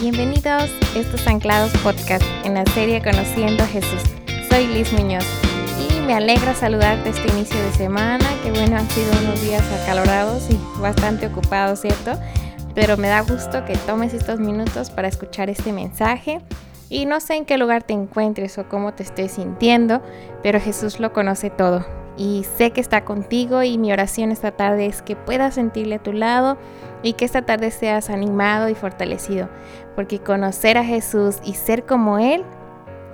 Bienvenidos a estos Anclados Podcast en la serie Conociendo a Jesús. Soy Liz Muñoz y me alegra saludarte este inicio de semana, que bueno, han sido unos días acalorados y bastante ocupados, ¿cierto? Pero me da gusto que tomes estos minutos para escuchar este mensaje. Y no sé en qué lugar te encuentres o cómo te estés sintiendo, pero Jesús lo conoce todo y sé que está contigo y mi oración esta tarde es que puedas sentirle a tu lado y que esta tarde seas animado y fortalecido, porque conocer a Jesús y ser como Él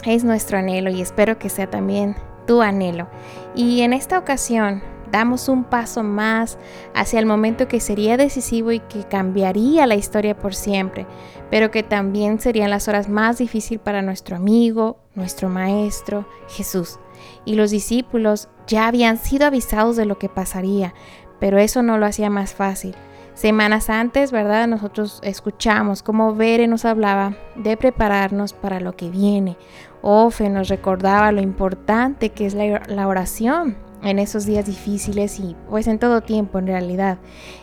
es nuestro anhelo y espero que sea también tu anhelo. Y en esta ocasión damos un paso más hacia el momento que sería decisivo y que cambiaría la historia por siempre, pero que también serían las horas más difíciles para nuestro amigo, nuestro maestro, Jesús. Y los discípulos ya habían sido avisados de lo que pasaría, pero eso no lo hacía más fácil. Semanas antes, ¿verdad? Nosotros escuchamos cómo Bere nos hablaba de prepararnos para lo que viene. Ofe nos recordaba lo importante que es la, oración en esos días difíciles y pues en todo tiempo en realidad.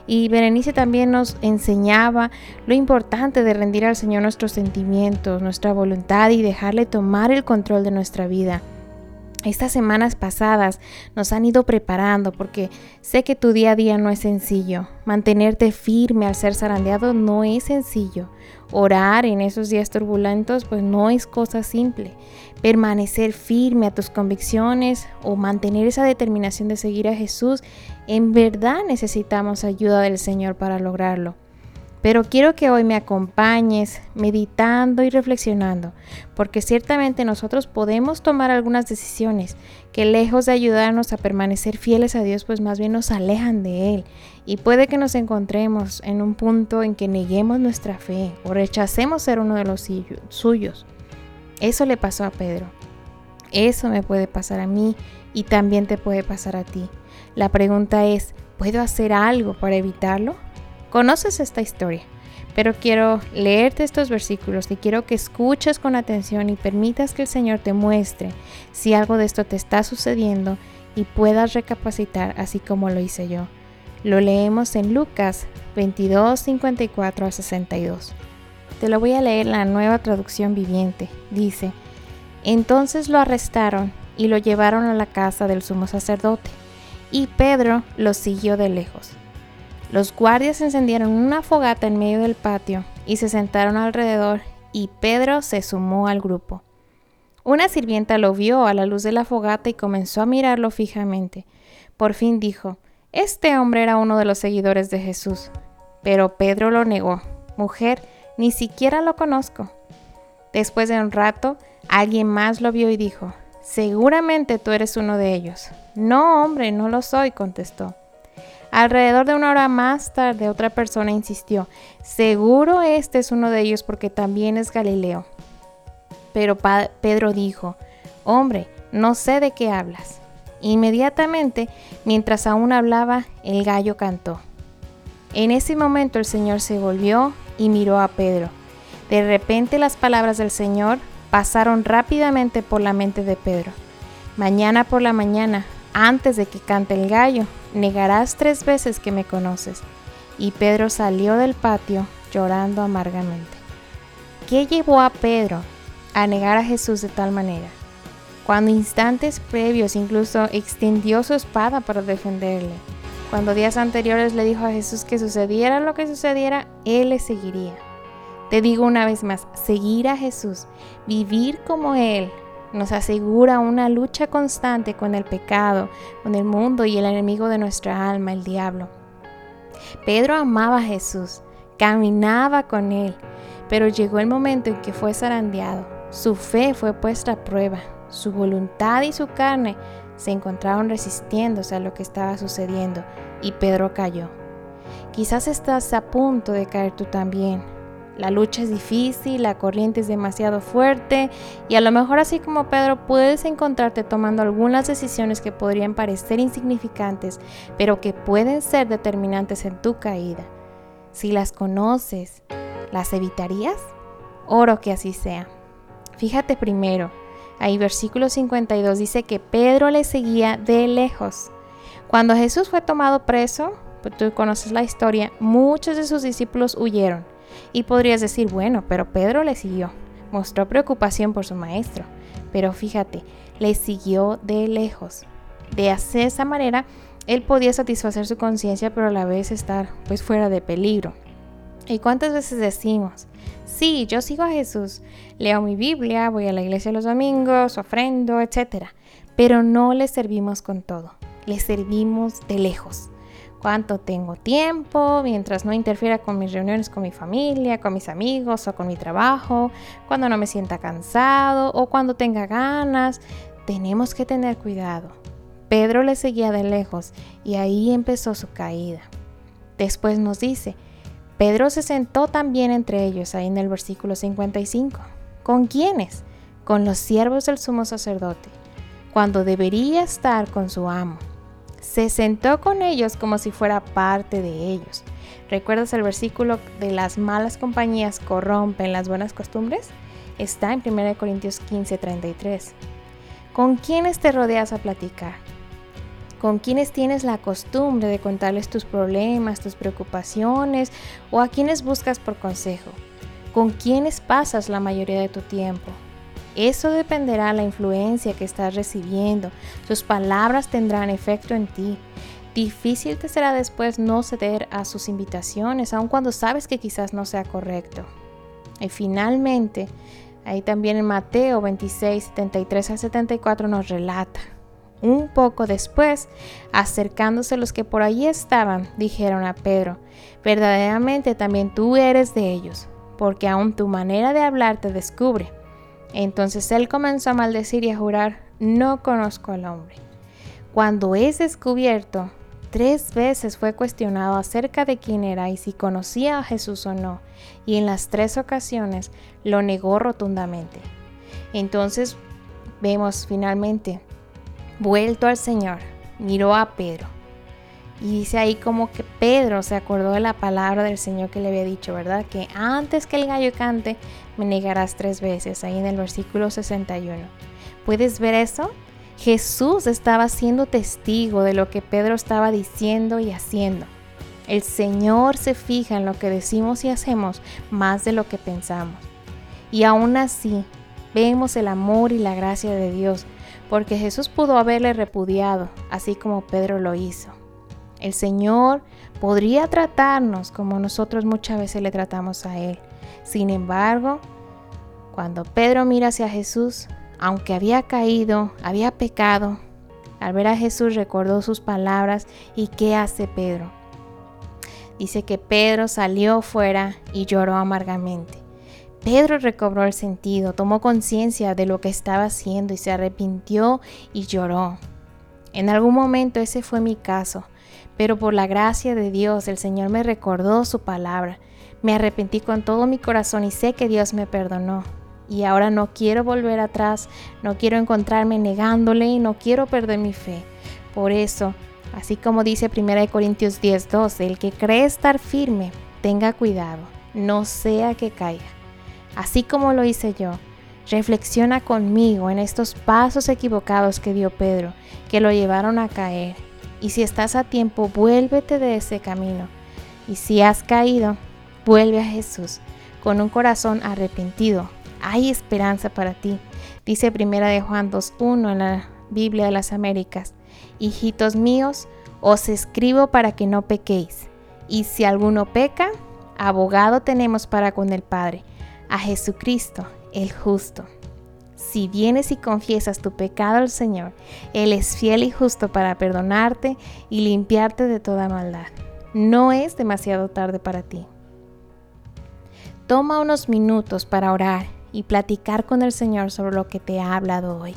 Y Berenice también nos enseñaba lo importante de rendir al Señor nuestros sentimientos, nuestra voluntad y dejarle tomar el control de nuestra vida. Estas semanas pasadas nos han ido preparando porque sé que tu día a día no es sencillo. Mantenerte firme al ser zarandeado no es sencillo. Orar en esos días turbulentos pues no es cosa simple. Permanecer firme a tus convicciones o mantener esa determinación de seguir a Jesús, en verdad necesitamos ayuda del Señor para lograrlo. Pero quiero que hoy me acompañes meditando y reflexionando, porque ciertamente nosotros podemos tomar algunas decisiones que lejos de ayudarnos a permanecer fieles a Dios, pues más bien nos alejan de Él. Y puede que nos encontremos en un punto en que neguemos nuestra fe o rechacemos ser uno de los suyos. Eso le pasó a Pedro. Eso me puede pasar a mí y también te puede pasar a ti. La pregunta es, ¿puedo hacer algo para evitarlo? Conoces esta historia, pero quiero leerte estos versículos y quiero que escuches con atención y permitas que el Señor te muestre si algo de esto te está sucediendo y puedas recapacitar así como lo hice yo. Lo leemos en Lucas 22, 54 a 62. Te lo voy a leer la nueva traducción viviente. Dice, entonces lo arrestaron y lo llevaron a la casa del sumo sacerdote, y Pedro lo siguió de lejos. Los guardias encendieron una fogata en medio del patio y se sentaron alrededor y Pedro se sumó al grupo. Una sirvienta lo vio a la luz de la fogata y comenzó a mirarlo fijamente. Por fin dijo, Este hombre era uno de los seguidores de Jesús. Pero Pedro lo negó. Mujer, ni siquiera lo conozco. Después de un rato, alguien más lo vio y dijo, Seguramente tú eres uno de ellos. No, hombre, no lo soy, contestó. Alrededor de una hora más tarde otra persona insistió, seguro este es uno de ellos porque también es Galileo. Pero Pedro dijo, hombre, no sé de qué hablas. Inmediatamente, mientras aún hablaba, el gallo cantó. En ese momento el Señor se volvió y miró a Pedro. De repente las palabras del Señor pasaron rápidamente por la mente de Pedro. Mañana por la mañana, antes de que cante el gallo, negarás tres veces que me conoces. Y Pedro salió del patio llorando amargamente. ¿Qué llevó a Pedro a negar a Jesús de tal manera? Cuando instantes previos incluso extendió su espada para defenderle. Cuando días anteriores le dijo a Jesús que sucediera lo que sucediera, él le seguiría. Te digo una vez más, seguir a Jesús, vivir como Él, nos asegura una lucha constante con el pecado, con el mundo y el enemigo de nuestra alma, el diablo. Pedro amaba a Jesús, caminaba con él, pero llegó el momento en que fue zarandeado. Su fe fue puesta a prueba, su voluntad y su carne se encontraron resistiéndose a lo que estaba sucediendo y Pedro cayó. Quizás estás a punto de caer tú también, la lucha es difícil, la corriente es demasiado fuerte y a lo mejor así como Pedro puedes encontrarte tomando algunas decisiones que podrían parecer insignificantes, pero que pueden ser determinantes en tu caída. Si las conoces, ¿las evitarías? Oro que así sea. Fíjate primero, ahí versículo 52 dice que Pedro le seguía de lejos. Cuando Jesús fue tomado preso, pues tú conoces la historia, muchos de sus discípulos huyeron Y podrías decir, bueno, pero Pedro le siguió, mostró preocupación por su maestro, pero fíjate, le siguió de lejos. De hacer esa manera, él podía satisfacer su conciencia, pero a la vez estar pues fuera de peligro. ¿Y cuántas veces decimos, sí, yo sigo a Jesús, leo mi Biblia, voy a la iglesia los domingos, ofrendo, etc. Pero no le servimos con todo, le servimos de lejos. Cuánto tengo tiempo, mientras no interfiera con mis reuniones con mi familia, con mis amigos o con mi trabajo, cuando no me sienta cansado o cuando tenga ganas. Tenemos que tener cuidado. Pedro le seguía de lejos y ahí empezó su caída. Después nos dice, Pedro se sentó también entre ellos, ahí en el versículo 55. ¿Con quiénes? Con los siervos del sumo sacerdote, cuando debería estar con su amo. Se sentó con ellos como si fuera parte de ellos. ¿Recuerdas el versículo de las malas compañías corrompen las buenas costumbres? Está en 1 Corintios 15, 33. ¿Con quiénes te rodeas a platicar? Con quienes tienes la costumbre de contarles tus problemas, tus preocupaciones o a quienes buscas por consejo, con quienes pasas la mayoría de tu tiempo. Eso dependerá de la influencia que estás recibiendo, sus palabras tendrán efecto en ti. Difícil te será después no ceder a sus invitaciones, aun cuando sabes que quizás no sea correcto. Y finalmente, ahí también en Mateo 26, 73 al 74 nos relata un poco después, acercándose los que por allí estaban, dijeron a Pedro, verdaderamente también tú eres de ellos, porque aún tu manera de hablar te descubre. Entonces él comenzó a maldecir y a jurar, no conozco al hombre. Cuando es descubierto, tres veces fue cuestionado acerca de quién era y si conocía a Jesús o no, y en las tres ocasiones lo negó rotundamente. Entonces vemos finalmente Vuelto al Señor, miró a Pedro. Y dice ahí como que Pedro se acordó de la palabra del Señor que le había dicho, ¿verdad? Que antes que el gallo cante, me negarás tres veces, ahí en el versículo 61. ¿Puedes ver eso? Jesús estaba siendo testigo de lo que Pedro estaba diciendo y haciendo. El Señor se fija en lo que decimos y hacemos más de lo que pensamos. Y aún así, vemos el amor y la gracia de Dios porque Jesús pudo haberle repudiado, así como Pedro lo hizo. El Señor podría tratarnos como nosotros muchas veces le tratamos a Él. Sin embargo, cuando Pedro mira hacia Jesús, aunque había caído, había pecado, al ver a Jesús recordó sus palabras y ¿qué hace Pedro? Dice que Pedro salió fuera y lloró amargamente. Pedro recobró el sentido, tomó conciencia de lo que estaba haciendo y se arrepintió y lloró. En algún momento ese fue mi caso, pero por la gracia de Dios el Señor me recordó su palabra. Me arrepentí con todo mi corazón y sé que Dios me perdonó. Y ahora no quiero volver atrás, no quiero encontrarme negándole y no quiero perder mi fe. Por eso, así como dice 1 Corintios 10:12, el que cree estar firme, tenga cuidado, no sea que caiga así como lo hice yo. Reflexiona conmigo en estos pasos equivocados que dio Pedro, que lo llevaron a caer. Y si estás a tiempo, vuélvete de ese camino. Y si has caído, vuelve a Jesús con un corazón arrepentido. Hay esperanza para ti. Dice Primera de Juan 2.1 en la Biblia de las Américas. Hijitos míos, os escribo para que no pequéis. Y si alguno peca, abogado tenemos para con el Padre a Jesucristo, el justo. Si vienes y confiesas tu pecado al Señor, Él es fiel y justo para perdonarte y limpiarte de toda maldad. No es demasiado tarde para ti. Toma unos minutos para orar y platicar con el Señor sobre lo que te ha hablado hoy.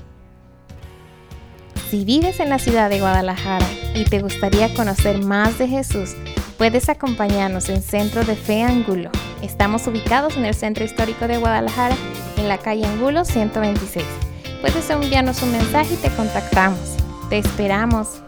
Si vives en la ciudad de Guadalajara y te gustaría conocer más de Jesús, puedes acompañarnos en Centro de Fe Angulo Estamos ubicados en el centro histórico de Guadalajara, en la calle Angulo 126. Puedes enviarnos un mensaje y te contactamos. Te esperamos.